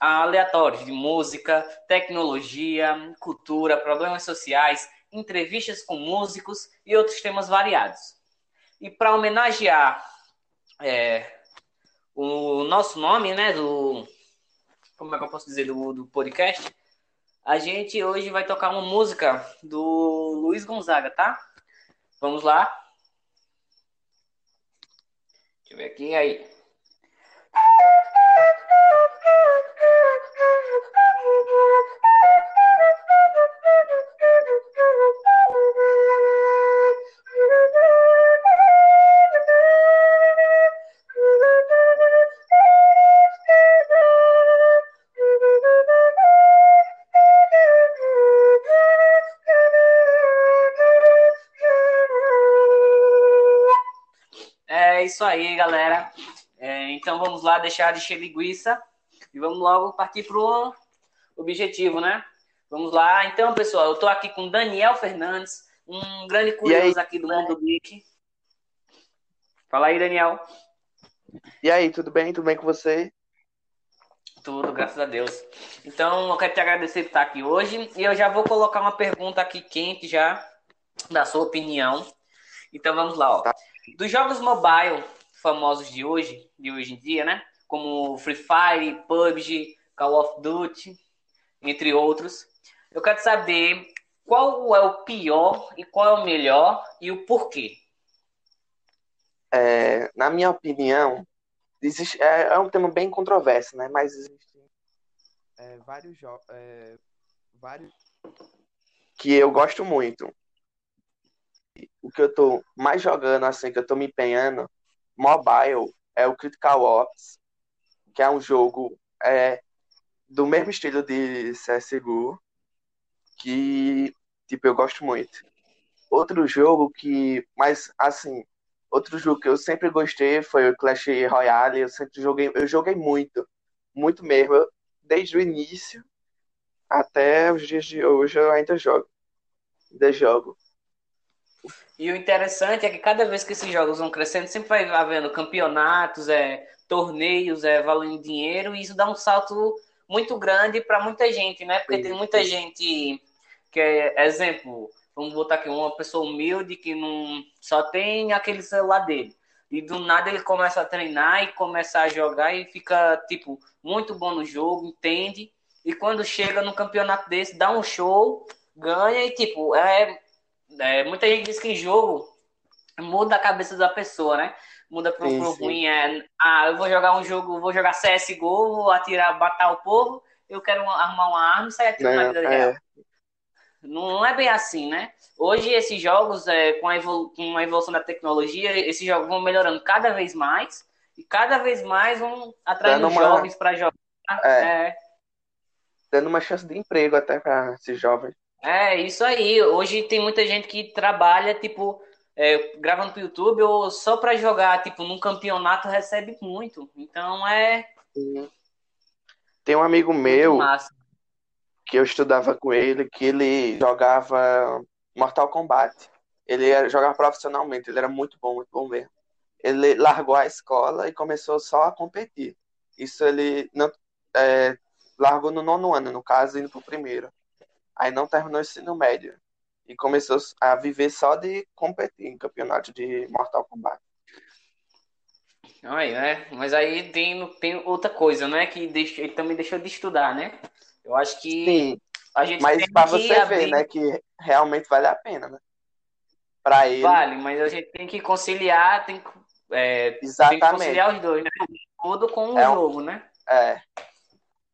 aleatórios de música, tecnologia, cultura, problemas sociais, entrevistas com músicos e outros temas variados. E para homenagear é, o nosso nome, né, do como é que eu posso dizer do, do podcast, a gente hoje vai tocar uma música do Luiz Gonzaga, tá? Vamos lá. Deixa eu ver aqui aí. Aí, galera. É, então vamos lá deixar de encher linguiça e vamos logo partir para o objetivo, né? Vamos lá. Então, pessoal, eu estou aqui com Daniel Fernandes, um grande curioso aqui do mundo geek. Fala aí, Daniel. E aí, tudo bem? Tudo bem com você? Tudo, graças a Deus. Então, eu quero te agradecer por estar aqui hoje e eu já vou colocar uma pergunta aqui quente já, da sua opinião. Então, vamos lá, ó. Tá. Dos jogos mobile famosos de hoje, de hoje em dia, né? Como Free Fire, PUBG, Call of Duty, entre outros. Eu quero saber qual é o pior e qual é o melhor e o porquê. É, na minha opinião, existe, é, é um tema bem controverso, né? Mas existem é, vários jogos. vários que eu gosto muito. O que eu tô mais jogando, assim, que eu tô me empenhando, mobile, é o Critical Ops, que é um jogo é, do mesmo estilo de CSGO, que, tipo, eu gosto muito. Outro jogo que, mas, assim, outro jogo que eu sempre gostei foi o Clash Royale, eu sempre joguei, eu joguei muito, muito mesmo, desde o início até os dias de hoje eu ainda jogo, ainda jogo. E o interessante é que cada vez que esses jogos vão crescendo, sempre vai havendo campeonatos, é, torneios, é, valendo dinheiro, e isso dá um salto muito grande para muita gente, né? Porque tem muita gente que é exemplo, vamos botar aqui uma pessoa humilde que não só tem aquele celular dele. E do nada ele começa a treinar e começa a jogar e fica tipo muito bom no jogo, entende? E quando chega no campeonato desse, dá um show, ganha e tipo, é, é muita gente diz que jogo muda a cabeça da pessoa, né? Muda pro, Sim, pro ruim. É, ah, eu vou jogar um jogo, vou jogar CSGO, vou atirar, matar o povo, eu quero uma- arrumar uma arma e sair atirando na vida real. É, Não, não é bem assim, né? Hoje esses jogos, é, com, a evolu- com a evolução da tecnologia, esses jogos vão melhorando cada vez mais e cada vez mais vão atraindo uma- jovens para jogar. É. É, dando uma chance de emprego até para esses jovens. É isso aí. Hoje tem muita gente que trabalha, tipo, é, gravando pro YouTube ou só para jogar, tipo, num campeonato recebe muito. Então é Tem um amigo meu que eu estudava com ele, que ele jogava Mortal Kombat. Ele jogava profissionalmente, ele era muito bom, muito bom mesmo. Ele largou a escola e começou só a competir. Isso ele não é, largou no nono ano, no caso, indo pro primeiro. Aí não terminou o ensino médio. E começou a viver só de competir em campeonato de Mortal Kombat. Aí, né? Mas aí tem, tem outra coisa, né? Que ele também deixou de estudar, né? Eu acho que Sim, a gente mas que você abrir. ver, né, que realmente vale a pena, né? Pra ele, Vale, mas a gente tem que conciliar, tem que, é, tem que conciliar os dois, né? O estudo com o É um- jogo, né? É.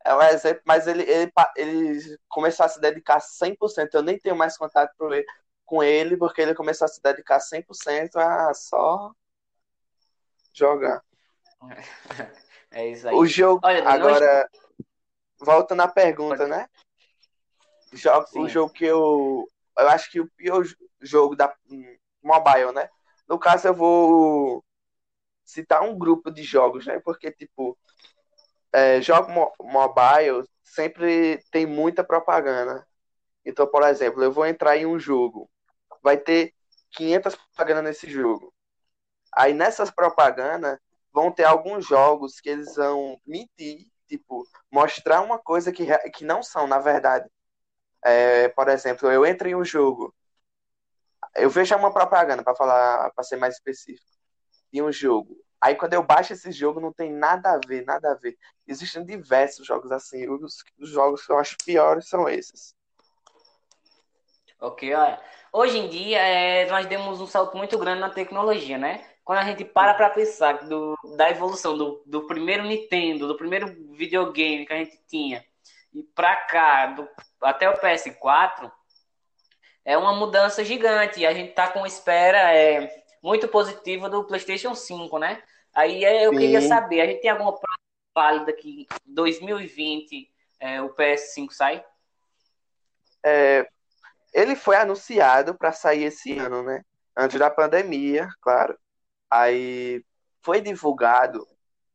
É um exemplo, mas ele, ele, ele começou a se dedicar 100%. Eu nem tenho mais contato com ele, porque ele começou a se dedicar 100% a só jogar. É isso aí. O jogo, Olha, não- agora, voltando à pergunta, né? Jogo, Sim. o jogo que eu. Eu acho que o pior jo- jogo da mobile, né? No caso, eu vou citar um grupo de jogos, né? Porque, tipo, é, jogo mo- mobile sempre tem muita propaganda. Então, por exemplo, eu vou entrar em um jogo, vai ter 500 propagandas nesse jogo. Aí nessas propagandas vão ter alguns jogos que eles vão mentir, tipo, mostrar uma coisa que, que não são, na verdade. É, por exemplo, eu entro em um jogo, eu vejo uma propaganda, para falar, para ser mais específico, de um jogo. Aí quando eu baixo esse jogo, não tem nada a ver, nada a ver. Existem diversos jogos assim. Os, os jogos que eu acho piores são esses. Ok, olha. Hoje em dia, é, nós demos um salto muito grande na tecnologia, né? Quando a gente para para pensar do, da evolução do, do primeiro Nintendo, do primeiro videogame que a gente tinha, e para cá, do, até o PS4, é uma mudança gigante. A gente está com espera é, muito positiva do PlayStation 5, né? Aí é, eu Sim. queria saber, a gente tem alguma prova válida que em 2020 é, o PS5 sai? É, ele foi anunciado para sair esse ano, né? Antes da pandemia, claro. Aí foi divulgado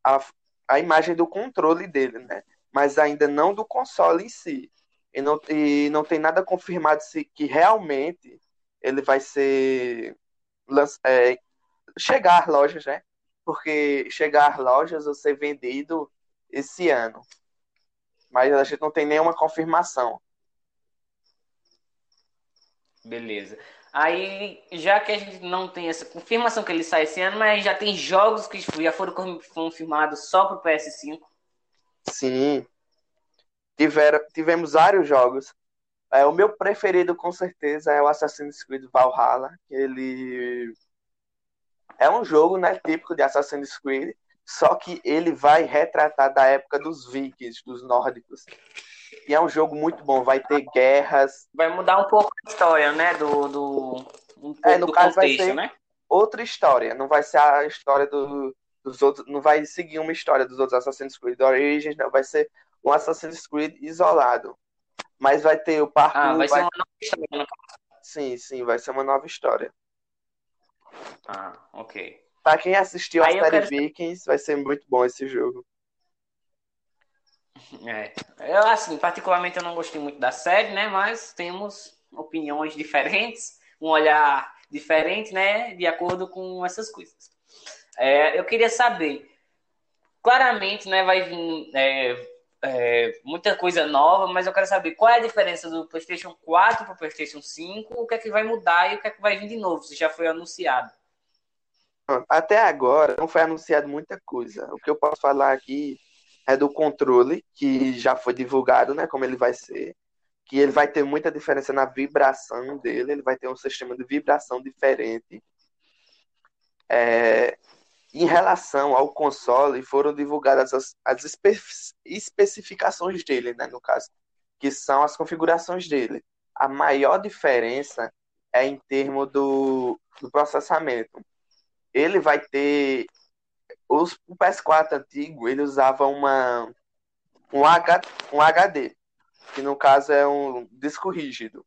a, a imagem do controle dele, né? Mas ainda não do console em si. E não, e não tem nada confirmado se que realmente ele vai ser é, chegar lojas, né? Porque chegar lojas ou ser vendido esse ano. Mas a gente não tem nenhuma confirmação. Beleza. Aí, já que a gente não tem essa confirmação que ele sai esse ano, mas já tem jogos que já foram confirmados só pro PS5. Sim. Tiveram, tivemos vários jogos. É, o meu preferido, com certeza, é o Assassin's Creed Valhalla. Ele é um jogo né, típico de Assassin's Creed, só que ele vai retratar da época dos vikings, dos nórdicos. E é um jogo muito bom, vai ter guerras. Vai mudar um pouco a história, né? Do, do, um é, no do caso contexto, vai ser né? outra história. Não vai ser a história do, dos outros. Não vai seguir uma história dos outros Assassin's Creed Origins, não. Vai ser um Assassin's Creed isolado. Mas vai ter o parkour. Ah, vai, vai... ser uma nova história. Sim, sim, vai ser uma nova história. Ah, ok. Pra quem assistiu a série quero... Vikings, vai ser muito bom esse jogo. É. Eu, assim, particularmente eu não gostei muito da série, né? Mas temos opiniões diferentes, um olhar diferente, né? De acordo com essas coisas. É, eu queria saber, claramente, né? Vai vir é, é, muita coisa nova, mas eu quero saber qual é a diferença do PlayStation 4 para o PlayStation 5, o que é que vai mudar e o que é que vai vir de novo, se já foi anunciado. Até agora não foi anunciado muita coisa. O que eu posso falar aqui é do controle, que já foi divulgado, né, como ele vai ser, que ele vai ter muita diferença na vibração dele, ele vai ter um sistema de vibração diferente. É, em relação ao console, foram divulgadas as, as espe especificações dele, né, no caso, que são as configurações dele. A maior diferença é em termos do, do processamento. Ele vai ter os, o PS4 antigo, ele usava uma, um, H, um HD, que no caso é um disco rígido.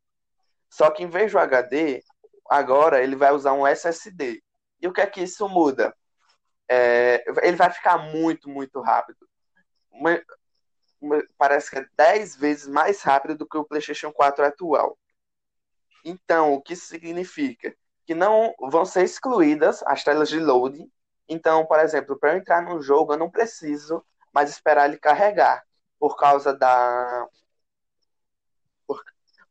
Só que em vez do HD, agora ele vai usar um SSD. E o que é que isso muda? É, ele vai ficar muito, muito rápido. Uma, uma, parece que é 10 vezes mais rápido do que o PlayStation 4 atual. Então, o que isso significa? Que não vão ser excluídas as telas de loading então, por exemplo, para eu entrar no jogo, eu não preciso mais esperar ele carregar, por causa da por,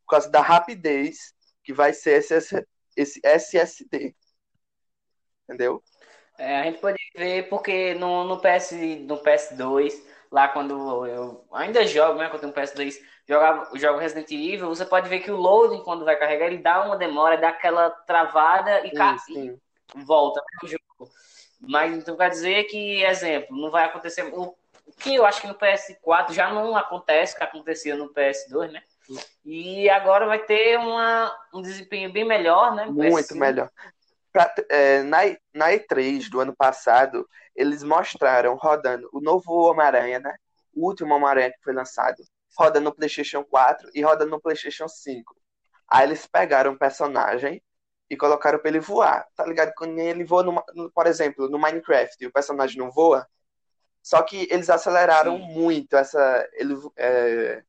por causa da rapidez que vai ser esse, esse SSD. Entendeu? É, a gente pode ver porque no, no, PS, no PS2, lá quando eu ainda jogo, né? Quando eu tenho um PS2, jogava, jogo Resident Evil, você pode ver que o loading, quando vai carregar, ele dá uma demora, dá aquela travada e, volta né, o jogo. Mas então quer dizer que, exemplo, não vai acontecer. O que eu acho que no PS4 já não acontece, que acontecia no PS2, né? E agora vai ter uma, um desempenho bem melhor, né? Muito melhor. Pra, é, na, na E3 do ano passado, eles mostraram rodando o novo Homem-Aranha, né? O último Homem-Aranha que foi lançado, roda no PlayStation 4 e roda no PlayStation 5. Aí eles pegaram um personagem e colocaram pra ele voar. Tá ligado? Quando ele voa, no, por exemplo, no Minecraft, e o personagem não voa. Só que eles aceleraram Sim. muito essa. Ele, é,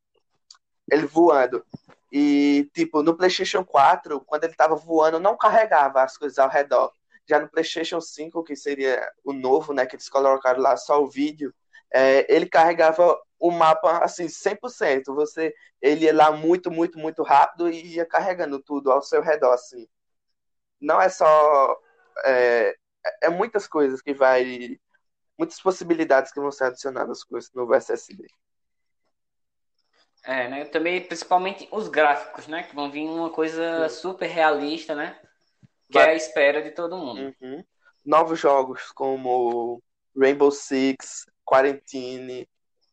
ele voando. E, tipo, no PlayStation 4, quando ele tava voando, não carregava as coisas ao redor. Já no PlayStation 5, que seria o novo, né? Que eles colocaram lá só o vídeo, é, ele carregava o mapa assim 100%. Você ele ia lá muito, muito, muito rápido e ia carregando tudo ao seu redor assim. Não é só é, é muitas coisas que vai muitas possibilidades que vão ser adicionadas com esse novo SSD. É, né? Também, principalmente os gráficos, né? Que vão vir uma coisa Sim. super realista, né? Que vai... é a espera de todo mundo. Uhum. Novos jogos como Rainbow Six, Quarantine.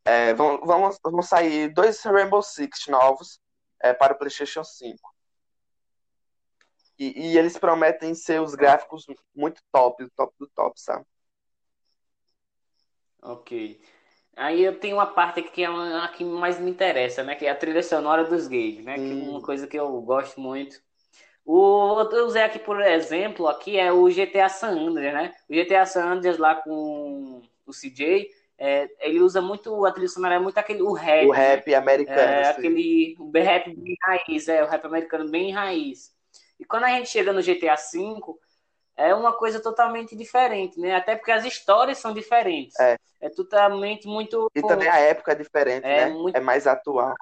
É, vão, vão, vão sair dois Rainbow Six novos é, para o PlayStation 5. E, e, eles prometem ser os gráficos muito top, top do top, sabe? Ok. Aí eu tenho uma parte aqui que é a que mais me interessa, né? Que é a trilha sonora dos games, né? Hum. Que é uma coisa que eu gosto muito. O, eu usei aqui, por exemplo, aqui é o GTA San Andreas, né? O GTA San Andreas lá com o CJ, é, ele usa muito, a trilha sonora é muito aquele, o rap. O rap americano. É, aquele, o rap bem raiz, é, o rap americano bem raiz. E quando a gente chega no GTA V, é uma coisa totalmente diferente, né? Até porque as histórias são diferentes. É, é totalmente muito. E também a época é diferente, é né? Muito... É mais atual.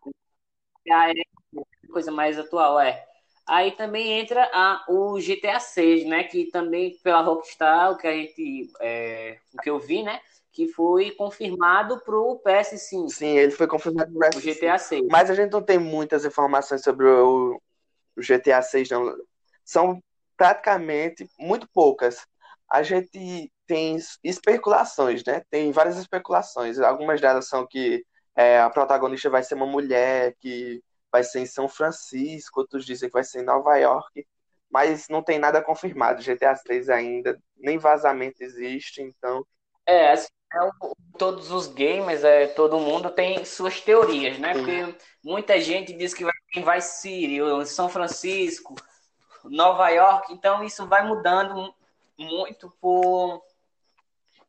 É a coisa mais atual, é. Aí também entra a, o GTA 6, né? Que também pela Rockstar, o que a gente. É, o que eu vi, né? Que foi confirmado para o PS5. Sim, ele foi confirmado para o PS5. O GTA 6. Mas a gente não tem muitas informações sobre o, o GTA 6, não. São praticamente muito poucas. A gente tem especulações, né? Tem várias especulações. Algumas delas são que é, a protagonista vai ser uma mulher, que vai ser em São Francisco, outros dizem que vai ser em Nova York, mas não tem nada confirmado. GTA 3 ainda, nem vazamento existe, então. É, assim, é, todos os gamers, é, todo mundo tem suas teorias, né? Sim. Porque muita gente diz que vai em Vice City, São Francisco, Nova York, então isso vai mudando muito por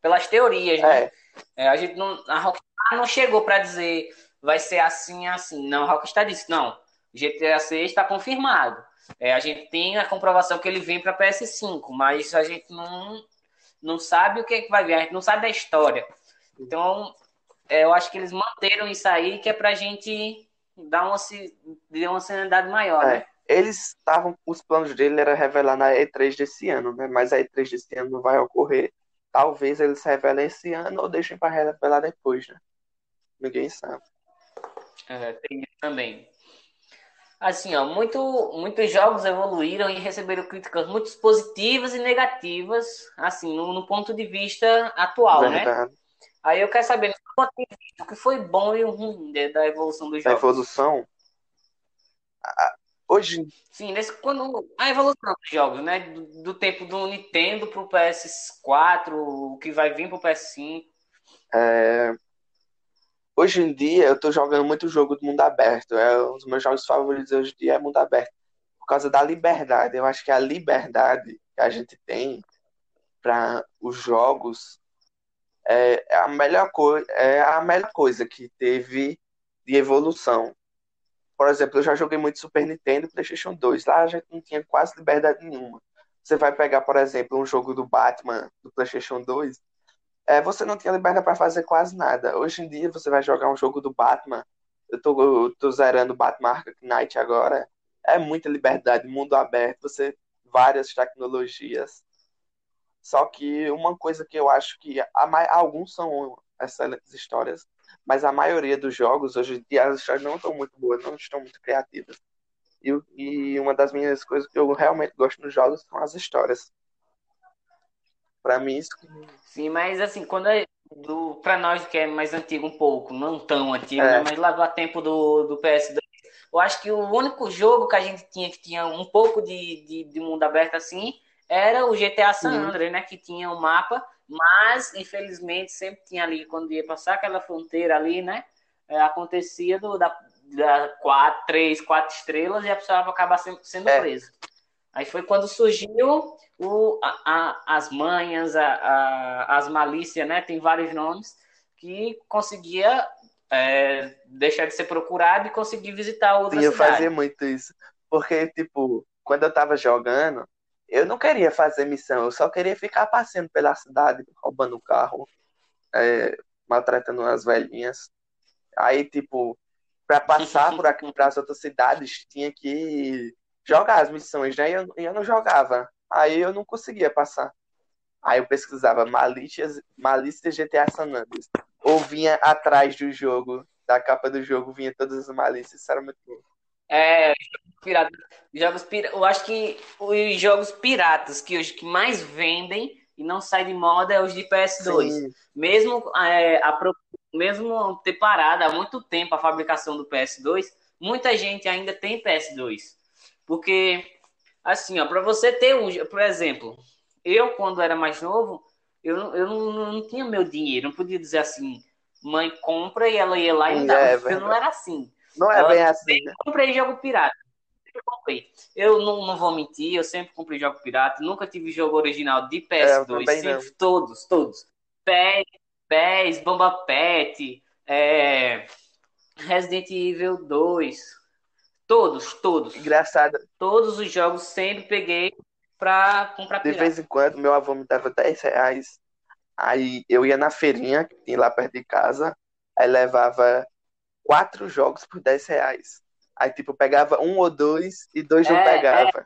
pelas teorias, né? É. É, a gente não, a Rockstar não chegou para dizer vai ser assim assim. Não, a Rockstar disse não. GTA 6 está confirmado. É, a gente tem a comprovação que ele vem para PS5, mas a gente não não sabe o que, é que vai vir, a gente não sabe da história. Então, é, eu acho que eles manteram isso aí, que é pra gente dar uma, dar uma seriedade maior, é. né? Eles estavam, os planos dele era revelar na E3 desse ano, né? Mas a E3 desse ano não vai ocorrer. Talvez eles revelem esse ano ou deixem para revelar depois, né? Ninguém sabe. É, tem também. Assim, ó, muito, muitos jogos evoluíram e receberam críticas muito positivas e negativas, assim, no, no ponto de vista atual, né? Verdade. né? Aí eu quero saber, o que foi bom e ruim da evolução dos jogos. A evolução? Hoje. Sim, nesse, quando, a evolução dos jogos, né? Do, do tempo do Nintendo pro PS4, o que vai vir pro PS5. É, Hoje em dia eu tô jogando muito jogo do mundo aberto. É um dos meus jogos favoritos hoje em dia é mundo aberto. Por causa da liberdade. Eu acho que a liberdade que a gente tem para os jogos é, é a melhor coisa, é a melhor coisa que teve de evolução. Por exemplo, eu já joguei muito Super Nintendo e PlayStation 2. Lá a gente não tinha quase liberdade nenhuma. Você vai pegar, por exemplo, um jogo do Batman do PlayStation 2, é, você não tinha liberdade para fazer quase nada. Hoje em dia, você vai jogar um jogo do Batman. Eu tô, eu tô zerando Batman Arkham Knight agora. É muita liberdade, mundo aberto, você várias tecnologias. Só que uma coisa que eu acho que a, alguns são excelentes histórias, mas a maioria dos jogos hoje em dia as histórias não estão muito boas, não estão muito criativas. E, e uma das minhas coisas que eu realmente gosto nos jogos são as histórias. Para mim, isso. Sim, mas assim, quando é do para nós que é mais antigo um pouco, não tão antigo, é. né? mas lá do tempo do, do PS2, eu acho que o único jogo que a gente tinha que tinha um pouco de, de, de mundo aberto assim era o GTA San Andreas, né? Que tinha um mapa, mas infelizmente sempre tinha ali, quando ia passar aquela fronteira ali, né? É, acontecia do, da, da quatro, três, quatro estrelas e a pessoa acaba sendo, sendo é. presa. Aí foi quando surgiu o, a, a, as manhas, a, as malícias, né? Tem vários nomes que conseguia é, deixar de ser procurado e conseguir visitar outra Sim, eu fazia muito isso. Porque, tipo, quando eu tava jogando, eu não queria fazer missão, eu só queria ficar passeando pela cidade, roubando carro, é, maltratando as velhinhas. Aí, tipo, pra passar por aqui para as outras cidades, tinha que jogar as missões, né? E eu, eu não jogava. Aí eu não conseguia passar. Aí eu pesquisava malícias, malícia GTA San Andreas. Ou vinha atrás do jogo, da capa do jogo, vinha todas as malícias. Isso era muito bom. É, jogos piratas. Jogos. Eu acho que os jogos piratas que hoje que mais vendem e não sai de moda é os de PS2. Sim. Mesmo, é, a, mesmo ter parado há muito tempo a fabricação do PS2, muita gente ainda tem PS2. Porque, assim, ó, para você ter um. Por exemplo, eu, quando era mais novo, eu, eu não, não tinha meu dinheiro, não podia dizer assim, mãe compra e ela ia lá e me dava. É, eu não era assim. Não é bem assim, né? comprei jogo pirata. Eu comprei. Eu não, não vou mentir, eu sempre comprei jogo pirata. Nunca tive jogo original de É, eu PS2. também Sim, todos, todos. PES, PES Bomba Pet, é, Resident Evil 2. Todos, todos. Engraçado, Todos os jogos sempre peguei pra comprar de pirata. vez em quando, meu avô me dava 10 reais. Aí eu ia na feirinha, que tinha lá perto de casa, aí levava quatro jogos por 10 reais. Aí, tipo, pegava um ou dois e dois não É, pegava.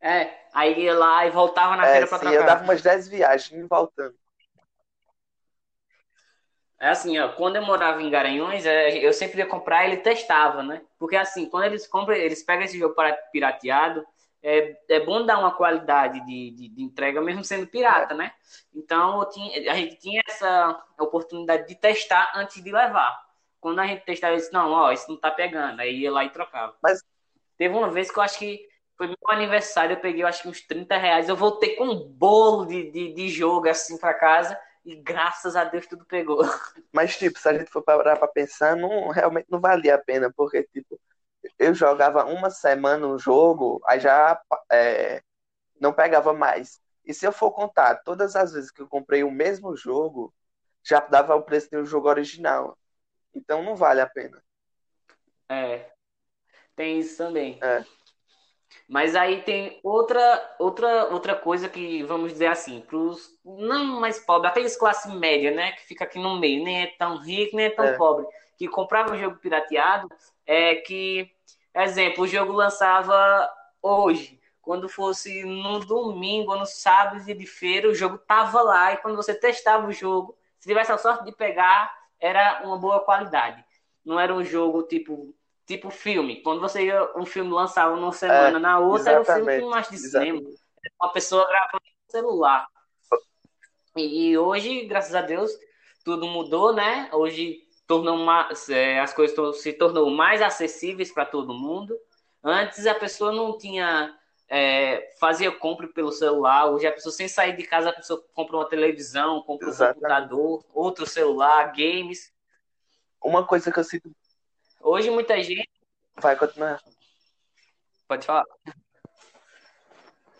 É, aí ia lá e voltava na É, feira pra sim, trocar. eu dava umas 10 viagens e voltando. É assim, ó, quando eu morava em Garanhuns, é, eu sempre ia comprar e ele testava, né? Porque assim, quando eles compram, eles pegam esse jogo pirateado, é, é bom dar uma qualidade de, de, de entrega, mesmo sendo pirata, né? Então tinha- a gente tinha essa oportunidade de testar antes de levar. Quando a gente testava, eu disse, não, ó, isso não tá pegando. Aí ia lá e trocava. Mas- Teve uma vez que eu acho que foi meu aniversário, eu peguei, eu acho que uns 30 reais. Eu voltei com um bolo de, de, de jogo assim pra casa e graças a Deus tudo pegou. Mas, tipo, se a gente for parar pra pensar, não, realmente não valia a pena, porque, tipo, eu jogava uma semana um jogo, aí já é, não pegava mais. E se eu for contar todas as vezes que eu comprei o mesmo jogo, já dava o preço do jogo original. Então não vale a pena. É, tem isso também. É. Mas aí tem outra, outra, outra coisa que, vamos dizer assim, pros não mais pobres, aqueles classe média, né, que fica aqui no meio, nem é tão rico, nem é tão É. pobre, que comprava um jogo pirateado, é que, exemplo, o jogo lançava hoje, quando fosse no domingo ou no sábado de feira, o jogo tava lá e quando você testava o jogo, se tivesse a sorte de pegar, era uma boa qualidade. Não era um jogo tipo tipo filme. Quando você ia, um filme lançava numa semana, na outra era um filme com mais de cinema. Uma pessoa gravando no celular. E, e hoje, graças a Deus, tudo mudou, né? Hoje tornou mais, é, as coisas se tornou mais acessíveis para todo mundo. Antes a pessoa não tinha é, fazia compra pelo celular. Hoje a pessoa sem sair de casa, a pessoa compra uma televisão, compra um Exatamente. computador, outro celular, games. Uma coisa que eu sinto. Hoje muita gente Vai continuar. Pode falar.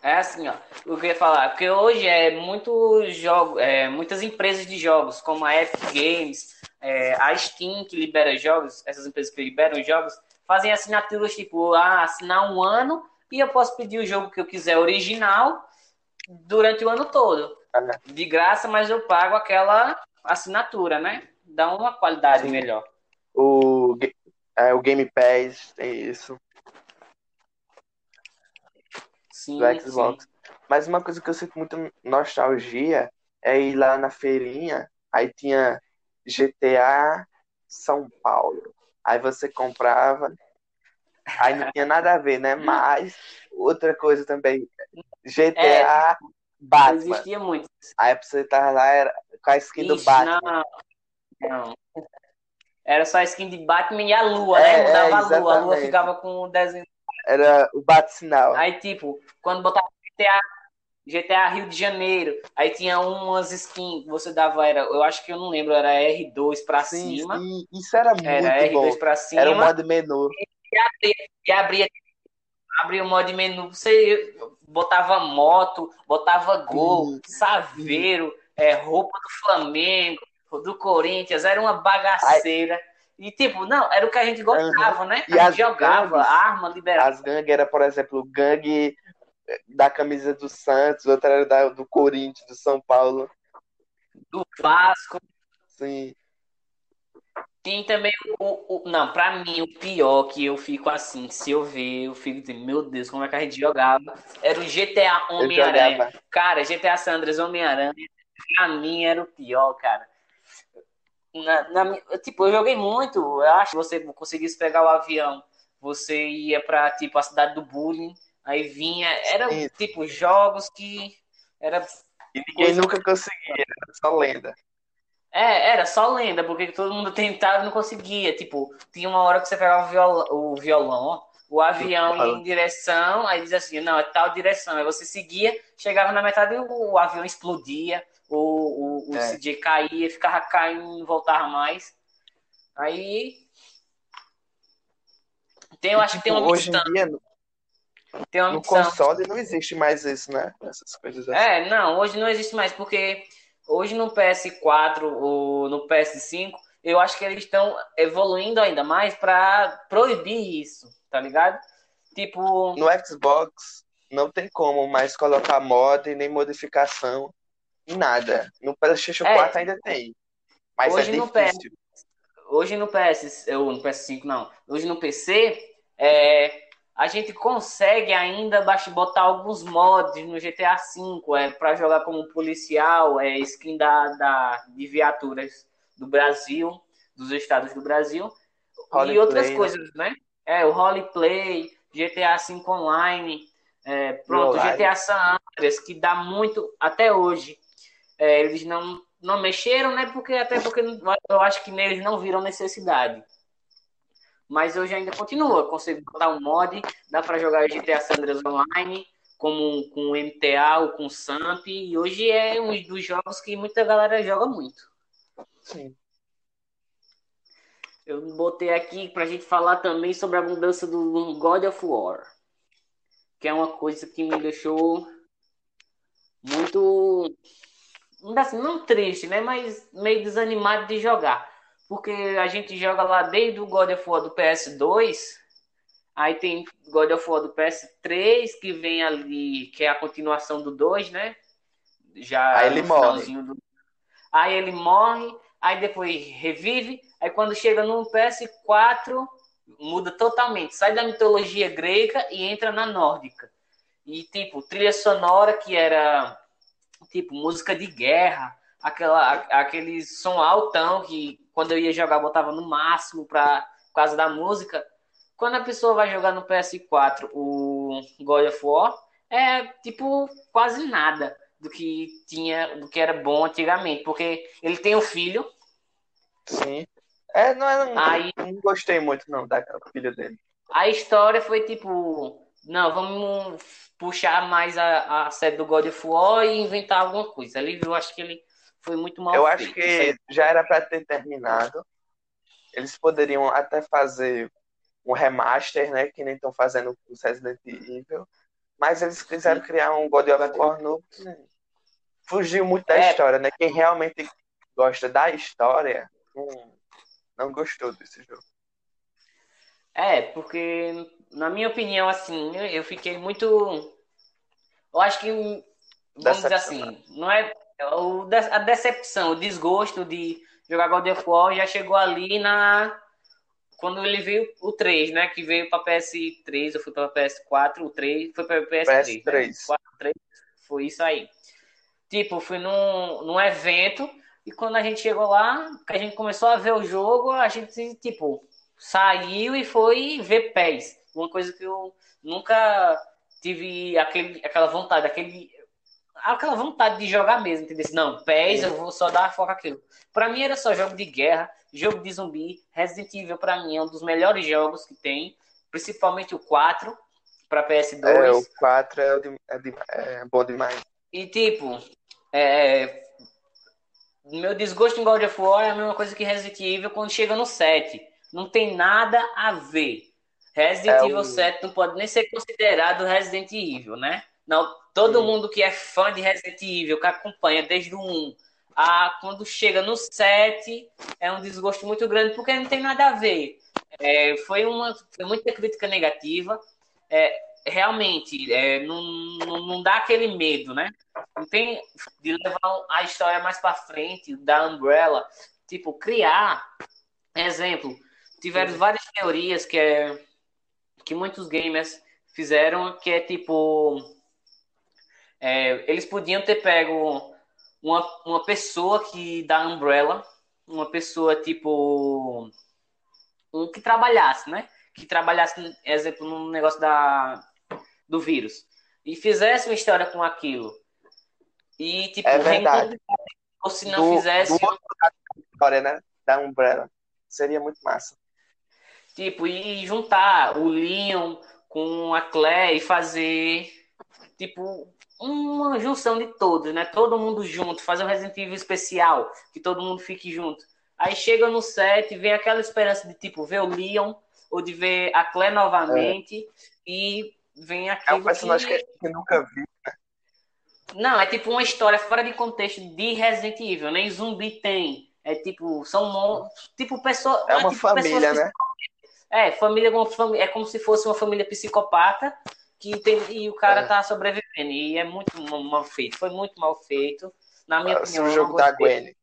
É assim, ó. Eu ia falar, porque hoje é muito jogo, é, muitas empresas de jogos, como a Epic Games, é, a Steam que libera jogos, essas empresas que liberam jogos, fazem assinaturas tipo, ah, assinar um ano e eu posso pedir o jogo que eu quiser original durante o ano todo. É. De graça, mas eu pago aquela assinatura, né? Dá uma qualidade Sim. melhor. O, é, o Game Pass tem isso. Sim, do Xbox. Mas uma coisa que eu sinto muita nostalgia é ir lá na feirinha, aí tinha GTA São Paulo. Aí você comprava, aí não tinha nada a ver, né? Mas outra coisa também, GTA Não Batman. existia muito. Aí você tava lá era com a skin do Ixi, Batman. Não, não. Era só a skin de Batman e a lua, É, né? Mudava é, a lua. A lua ficava com o desenho. Era o Bat-sinal. Aí, tipo, quando botava GTA, GTA Rio de Janeiro, aí tinha umas skins que você dava, era, eu acho que eu não lembro, era R2 pra Sim, cima. sim, isso era muito Era bom. R2 pra cima. Era o modo menu. E abria, abria o modo menu. Você botava moto, botava gol, Sim. saveiro, é, roupa do Flamengo, do Corinthians, era uma bagaceira. E tipo, não, era o que a gente gostava, né? E A as gente jogava, gangues? arma, liberava. As gangues era, por exemplo, gangue da camisa do Santos, outra era da, do Corinthians, do São Paulo. do Vasco. Sim. Tem também o, o, Não, pra mim, o pior que eu fico assim, se eu ver, eu fico dizendo, meu Deus, como é que a gente jogava? Era o GTA Homem-Aranha. Cara, GTA Sandras Homem-Aranha, pra mim era o pior, cara. Na, na, tipo, eu joguei muito, eu acho que você conseguisse pegar o avião, você ia pra, tipo, a cidade do bullying, aí vinha, era, Sim. tipo, jogos que... Era e ninguém coisa... nunca conseguia, era só lenda. É, era só lenda, porque todo mundo tentava e não conseguia. Tipo, tinha uma hora que você pegava o violão, o, violão, o avião ia em direção, aí dizia assim, não, é tal direção. Aí você seguia, chegava na metade o, o avião explodia, o, o, o é. CJ caía, ficava caindo, não voltava mais. Aí. Tem, eu e, acho tipo, que tem uma hoje missão. Em dia, tem uma no missão. console não existe mais isso, né? Essas coisas assim. É, não, hoje não existe mais, porque Hoje no PS4 ou no PS5, eu acho que eles estão evoluindo ainda mais para proibir isso, tá ligado? Tipo. No Xbox não tem como mais colocar mod nem modificação, nada. No PlayStation é, 4 ainda tem. Mas é hoje é no PS, hoje no PS, ou no PS5 não. Hoje no PC, é, a gente consegue ainda botar alguns mods no GTA V é, para jogar como policial, é, skin da, da, de viaturas do Brasil, dos estados do Brasil, e outras né? coisas, né? É, o roleplay, GTA V Online, é, pronto, Online. GTA San Andreas, que dá muito até hoje. É, eles não, não mexeram, né? Porque até porque eu acho que eles não viram necessidade. Mas hoje ainda continua. Consigo botar um mod, dá para jogar GTA San Andreas Online, como com MTA ou com Samp. E hoje é um dos jogos que muita galera joga muito. Sim. Eu botei aqui pra gente falar também sobre a mudança do God of War. Que é uma coisa que me deixou muito. Assim, não triste, né? Mas meio desanimado de jogar porque a gente joga lá desde o God of War do PS2, aí tem God of War do PS3, que vem ali, que é a continuação do 2, né? Já aí ele morre. Do... Aí ele morre, aí depois revive, aí quando chega no PS4, muda totalmente, sai da mitologia grega e entra na nórdica. E tipo, trilha sonora que era tipo música de guerra, aquela, aquele som altão que quando eu ia jogar botava no máximo pra, por causa da música. Quando a pessoa vai jogar no PS4 o God of War, é tipo quase nada do que tinha, do que era bom antigamente, porque ele tem um filho. Sim. É, não, não, Aí, não gostei muito não da filha dele. A história foi tipo, não, vamos puxar mais a, a série do God of War e inventar alguma coisa. Ali eu acho que ele foi muito mal Eu feito. acho que já era para ter terminado. Eles poderiam até fazer um remaster, né? Que nem estão fazendo com o Resident Evil. Mas eles quiseram criar um God of War novo fugiu muito da é. história, né? Quem realmente gosta da história hum, não gostou desse jogo. É, porque, na minha opinião, assim, eu fiquei muito. Eu acho que, vamos dizer assim, não é a decepção, o desgosto de jogar God of War já chegou ali na quando ele veio o 3, né? Que veio para PS3, eu fui para PS4, o 3 foi para PS3. PS3. Né? 4, 3, foi isso aí. Tipo, fui num, num evento e quando a gente chegou lá, que a gente começou a ver o jogo, a gente, tipo, saiu e foi ver pés. Uma coisa que eu nunca tive aquele, aquela vontade, aquele aquela vontade de jogar mesmo, entendeu? Não, PES eu vou só dar foco aquilo. Pra mim era só jogo de guerra, jogo de zumbi. Resident Evil pra mim é um dos melhores jogos que tem, principalmente o 4 pra PS2. É, o 4 é, de, é, de, é bom demais. E tipo, é, meu desgosto em God of War é a mesma coisa que Resident Evil quando chega no 7. Não tem nada a ver. Resident é Evil o... 7 não pode nem ser considerado Resident Evil, né? Não, todo Sim. mundo que é fã de Resident Evil, que acompanha desde o 1 a quando chega no 7, é um desgosto muito grande, porque não tem nada a ver. É, foi, uma, foi muita crítica negativa. É, realmente é, não, não, não, dá aquele medo, né? Não tem de levar a história mais para frente da Umbrella, tipo criar exemplo. Tiveram várias teorias que é que muitos gamers fizeram que é tipo é, eles podiam ter pego uma, uma pessoa que da Umbrella, uma pessoa tipo um que trabalhasse, né? Que trabalhasse, exemplo, no negócio da do vírus. E fizesse uma história com aquilo. E tipo é verdade. ou se não do, fizesse do história né? Da Umbrella. Seria muito massa. Tipo e juntar o Leon com a Claire e fazer tipo uma junção de todos né todo mundo junto fazer um Resident Evil especial que todo mundo fique junto aí chega no set vem aquela esperança de tipo ver o Leon ou de ver a Claire novamente é. e vem aqui. É um personagem que... que a gente nunca viu, né? Não, é tipo uma história fora de contexto de Resident Evil, nem zumbi tem. É tipo, são tipo pessoas. É uma tipo família, né? É, família, é como se fosse uma família psicopata que tem, e o cara é. tá sobrevivendo. E é muito mal feito. Foi muito mal feito. Na minha Parece opinião. o jogo da Gwen.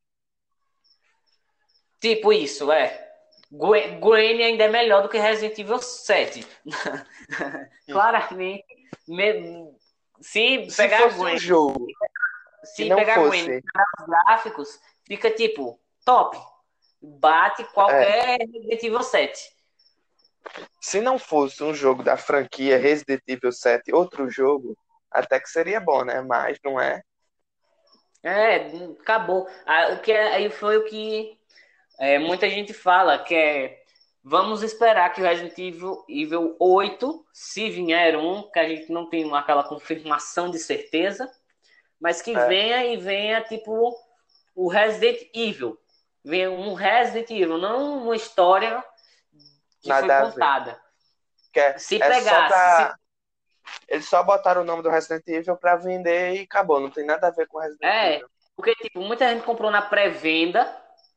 Tipo isso, é. Gwen, Gwen ainda é melhor do que Resident Evil 7. Claramente. Me, se, se pegar Gwen. Um jogo se pegar fosse... Gwen os gráficos, fica tipo top. Bate qualquer é. Resident Evil 7. Se não fosse um jogo da franquia Resident Evil 7, outro jogo, até que seria bom, né? Mas não é. É, acabou. Ah, o que é, aí foi o que é, muita gente fala que é vamos esperar que o Resident Evil, Evil 8, se vier um, que a gente não tem aquela confirmação de certeza, mas que é. venha e venha tipo o Resident Evil. Venha um Resident Evil, não uma história que Nada foi contada. É, se é pegasse. Pra... Se... Eles só botaram o nome do Resident Evil para vender e acabou. Não tem nada a ver com Resident é, Evil. Porque, tipo, muita gente comprou na pré-venda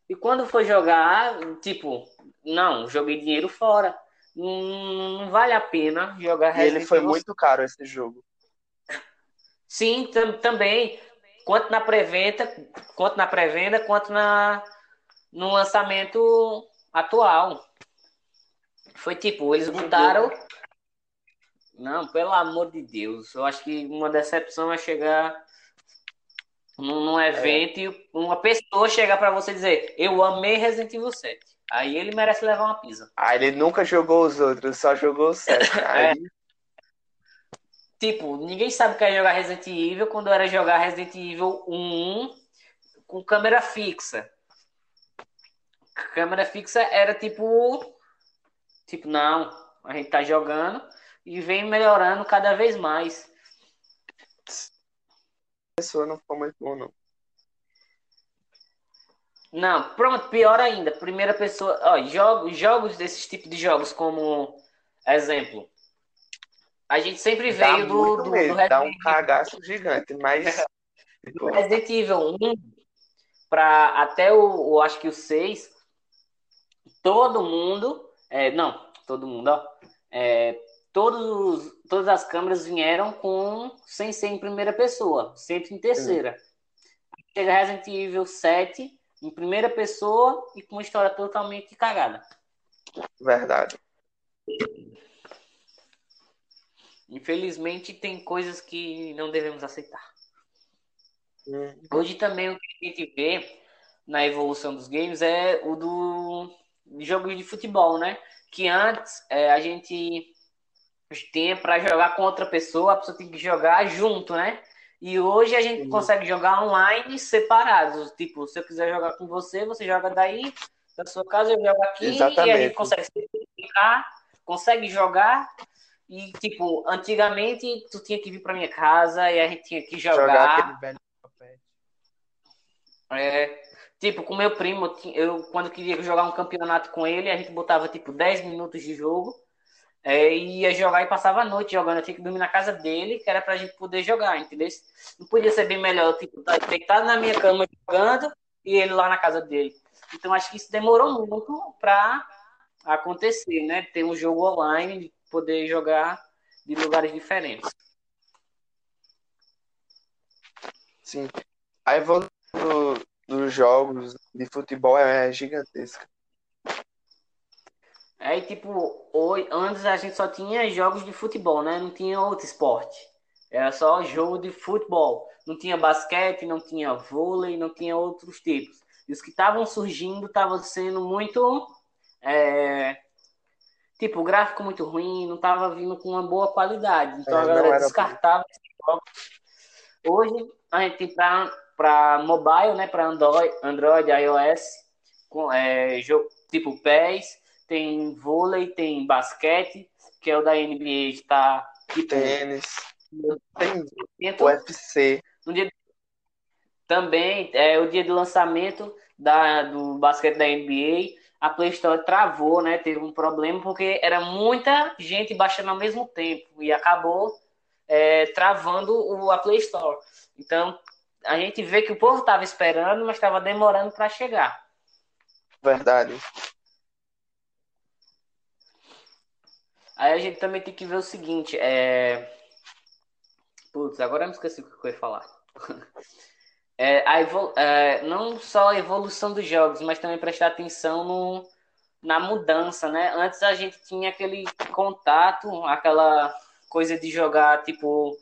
e quando foi jogar, tipo, não, joguei dinheiro fora. Não, não vale a pena jogar Resident Evil. ele foi muito caro esse jogo. Sim, também. Quanto na pré-venda, quanto na pré-venda, quanto na no lançamento atual. Foi tipo, eles botaram. Não, pelo amor de Deus. Eu acho que uma decepção é chegar num, num evento é. e uma pessoa chegar para você dizer, eu amei Resident Evil 7. Aí ele merece levar uma pizza. Ah, ele nunca jogou os outros, só jogou o 7. Aí... é. Tipo, ninguém sabe o que é jogar Resident Evil quando era jogar Resident Evil 1 com câmera fixa. Câmera fixa era tipo. Tipo, não, a gente tá jogando e vem melhorando cada vez mais pessoa não ficou muito bom, não. Não, pronto, pior ainda. Primeira pessoa. Ó, jogos, jogos desses tipos de jogos, como exemplo. A gente sempre veio do, do, mesmo, do Dá um cagaço gigante, mas. do Resident Evil 1 para até o, o, acho que o 6, todo mundo. É, não, todo mundo, ó. É, todos, todas as câmeras vieram com sem ser em primeira pessoa, sempre em terceira. Chega Resident Evil 7 em primeira pessoa e com uma história totalmente cagada. Verdade. Infelizmente tem coisas que não devemos aceitar. Uhum. Hoje também o que a gente vê na evolução dos games é o do jogos de futebol, né? Que antes é, a gente tem para jogar com outra pessoa, a pessoa tem que jogar junto, né? E hoje a gente Sim. consegue jogar online separados. Tipo, se eu quiser jogar com você, você joga daí da sua casa, eu jogo aqui Exatamente. e a gente consegue se identificar, consegue jogar. E, tipo, antigamente tu tinha que vir para minha casa e a gente tinha que jogar. jogar é, tipo, com meu primo, eu quando queria jogar um campeonato com ele, a gente botava tipo 10 minutos de jogo é, ia jogar e passava a noite jogando. Eu tinha que dormir na casa dele, que era pra gente poder jogar, entendeu? Não podia ser bem melhor, tipo, tá deitado na minha cama jogando e ele lá na casa dele. Então acho que isso demorou muito pra acontecer, né? Ter um jogo online, poder jogar de lugares diferentes. Sim. A evolução dos jogos de futebol é gigantesca. Aí, tipo, hoje, antes a gente só tinha jogos de futebol, né? Não tinha outro esporte. Era só jogo de futebol. Não tinha basquete, não tinha vôlei, não tinha outros tipos. E os que estavam surgindo estavam sendo muito. É... Tipo, gráfico muito ruim, não estava vindo com uma boa qualidade. Então É, a galera era descartava esses jogos. Hoje a gente tem para mobile, né? Para Android, Android, iOS, com, é, jogo, tipo PES, tem vôlei, tem basquete, que é o da NBA, está tipo, Tênis. Tem UFC. no dia também é o dia do lançamento da, do basquete da NBA, a Play Store travou, né? Teve um problema porque era muita gente baixando ao mesmo tempo e acabou é, travando o, a Play Store. Então a gente vê que o povo estava esperando, mas estava demorando para chegar. Verdade. Aí a gente também tem que ver o seguinte, é... Putz, agora eu me esqueci o que eu ia falar. É, a evol... é, não só a evolução dos jogos, mas também prestar atenção no... na mudança, né? Antes a gente tinha aquele contato, aquela coisa de jogar, tipo...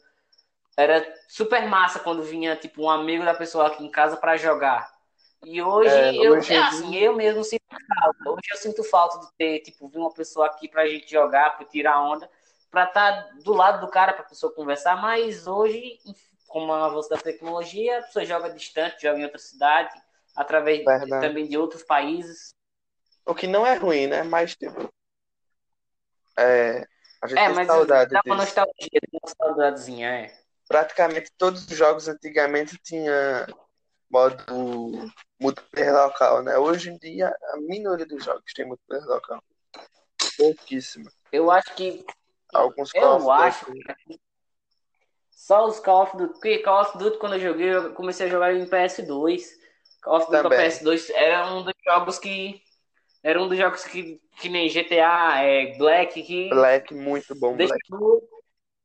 Era super massa quando vinha, tipo, um amigo da pessoa aqui em casa para jogar. E hoje, É, eu, hoje é assim, eu mesmo sinto falta. Hoje eu sinto falta de ter, tipo, vir uma pessoa aqui pra gente jogar, pra tirar onda, pra estar do lado do cara, pra pessoa conversar, mas hoje, com o avanço da tecnologia, a pessoa joga distante, joga em outra cidade, através Verdade. também de outros países. O que não é ruim, né? Mas, tipo. É, a gente É, tem mas saudade dá uma nostalgia, uma saudadezinha, é. Praticamente todos os jogos antigamente tinha modo multiplayer local, né? Hoje em dia, a minoria dos jogos tem multiplayer local. Pouquíssimo. Eu acho que Alguns Eu acho Duty. só os Call of Duty. Porque Call of Duty, quando eu joguei, eu comecei a jogar em PS2. Call of Duty Também. PS2 era um dos jogos que. Era um dos jogos que, que nem GTA, é, Black, que Black, muito bom, Black.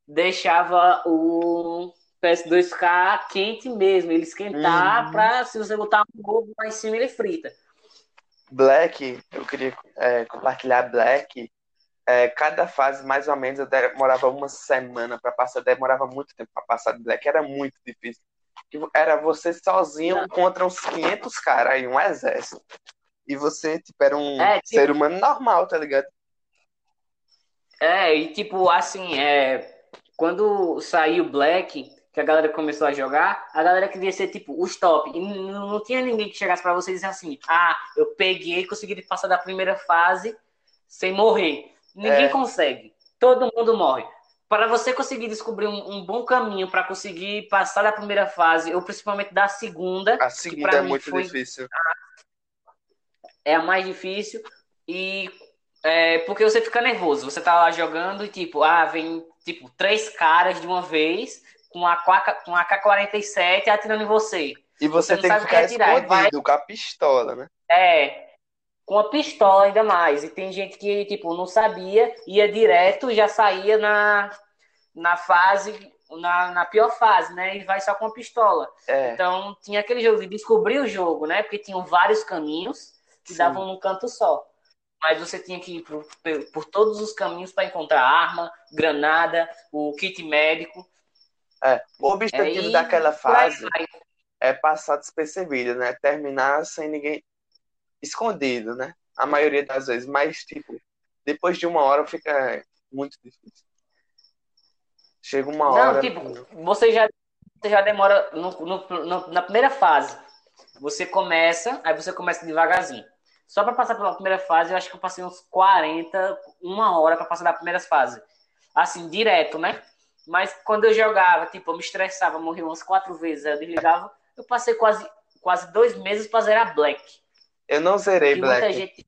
Deixava o PS2 ficar quente mesmo. Ele esquentar Uhum. pra, se você botar um ovo lá em cima, ele frita. Black, eu queria é, compartilhar Black. É, cada fase, mais ou menos, eu demorava uma semana para passar, demorava muito tempo para passar de Black, era muito difícil. Era você sozinho Não. contra uns 500 caras aí, um exército. E você, tipo, era um É, tipo- ser humano normal, tá ligado? É, e tipo, assim, é, quando saiu o Black, que a galera começou a jogar, a galera queria ser tipo os top. E n- não tinha ninguém que chegasse pra você e dissesse assim: ah, eu peguei e consegui passar da primeira fase sem morrer. Ninguém É. consegue. Todo mundo morre. Para você conseguir descobrir um, um bom caminho para conseguir passar da primeira fase, ou principalmente da segunda, A segunda é mim muito foi- difícil. é a mais difícil e é, porque você fica nervoso. Você tá lá jogando e tipo, ah, vem tipo três caras de uma vez com a com a AK-47 atirando em você. E você, Você tem que ficar atirar, escondido vai- com a pistola, né? É, com a pistola ainda mais. E tem gente que tipo não sabia, ia direto, já saía na na fase na, na pior fase, né? E vai só com a pistola. É, Então tinha aquele jogo de descobrir o jogo, né? Porque tinham vários caminhos que Sim. davam num canto só. Mas você tinha que ir por, por todos os caminhos para encontrar arma, granada, o kit médico. é. O objetivo É, daquela fase é passar despercebido, né? Terminar sem ninguém escondido, né? A maioria das vezes. Mas, tipo, depois de uma hora fica muito difícil. Chega uma Não, hora. tipo, você já, você já demora no, no- no- na primeira fase. Você começa, aí você começa devagarzinho. Só para passar pela primeira fase, eu acho que eu passei uns 40, uma hora para passar da primeira fase. Assim, direto, né? Mas quando eu jogava, tipo, eu me estressava, morria umas quatro vezes, eu desligava. Eu passei quase, quase dois meses para zerar Black. Eu não zerei muita Black, gente.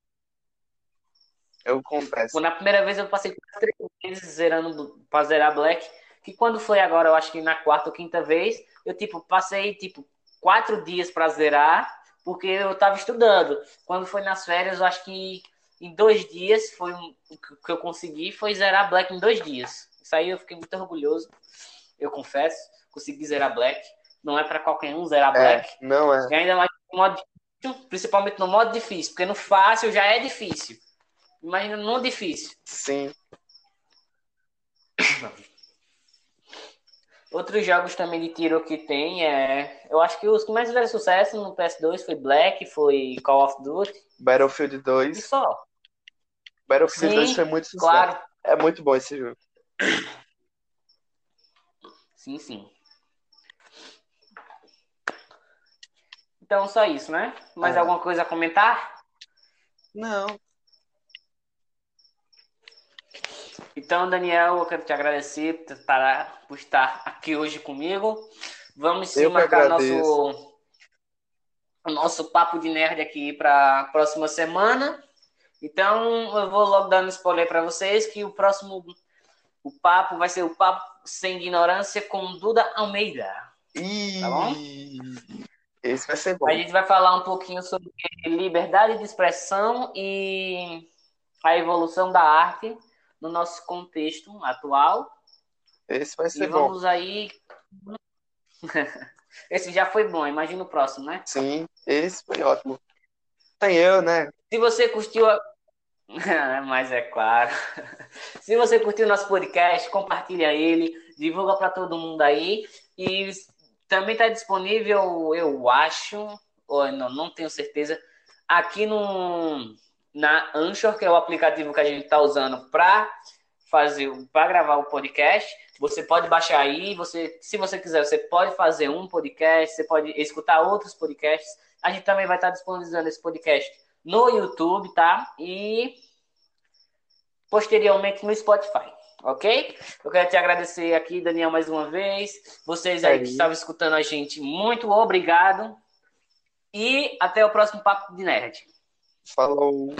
eu confesso. Na primeira vez eu passei quase três meses zerando pra zerar Black. Que quando foi agora, eu acho que na quarta ou quinta vez, eu tipo, passei tipo quatro dias pra zerar, porque eu tava estudando. Quando foi nas férias, eu acho que em dois dias foi um- o que eu consegui foi zerar Black em dois dias. Isso aí eu fiquei muito orgulhoso, eu confesso. Consegui zerar Black. Não é para qualquer um zerar É, Black. não é. E ainda mais no modo difícil, principalmente no modo difícil, porque no fácil já é difícil. Imagina no difícil. Sim. Outros jogos também de tiro que tem é. Eu acho que os que mais fizeram sucesso no PS2 foi Black, foi Call of Duty Battlefield e 2. só. Battlefield Sim, 2 foi muito sucesso. Claro. É muito bom esse jogo. Sim, sim. Então, só isso, né? Mais É. alguma coisa a comentar? Não. Então, Daniel, eu quero te agradecer por estar, por estar aqui hoje comigo. Vamos sim Eu marcar nosso, o nosso papo de nerd aqui para a próxima semana. Então, eu vou logo dando spoiler para vocês que o próximo o papo vai ser o papo sem ignorância com Duda Almeida. Ih, Tá bom? Esse vai ser bom. A gente vai falar um pouquinho sobre liberdade de expressão e a evolução da arte no nosso contexto atual. Esse vai E ser bom. vamos aí. Esse já foi bom, imagina o próximo, né? Sim, esse foi ótimo. Tem eu, né? Se você curtiu. a- Mas é claro. Se você curtiu o nosso podcast, compartilha ele, divulga para todo mundo aí. E também está disponível, eu acho, ou não, não tenho certeza, aqui no, na Anchor, que é o aplicativo que a gente está usando para fazer, para gravar o podcast. Você pode baixar aí, você, se você quiser, você pode fazer um podcast, você pode escutar outros podcasts. A gente também vai estar disponibilizando esse podcast no YouTube, tá? E posteriormente no Spotify, ok? Eu quero te agradecer aqui, Daniel, mais uma vez. Vocês aí É que isso. estavam escutando a gente, muito obrigado. E até o próximo Papo de Nerd. Falou.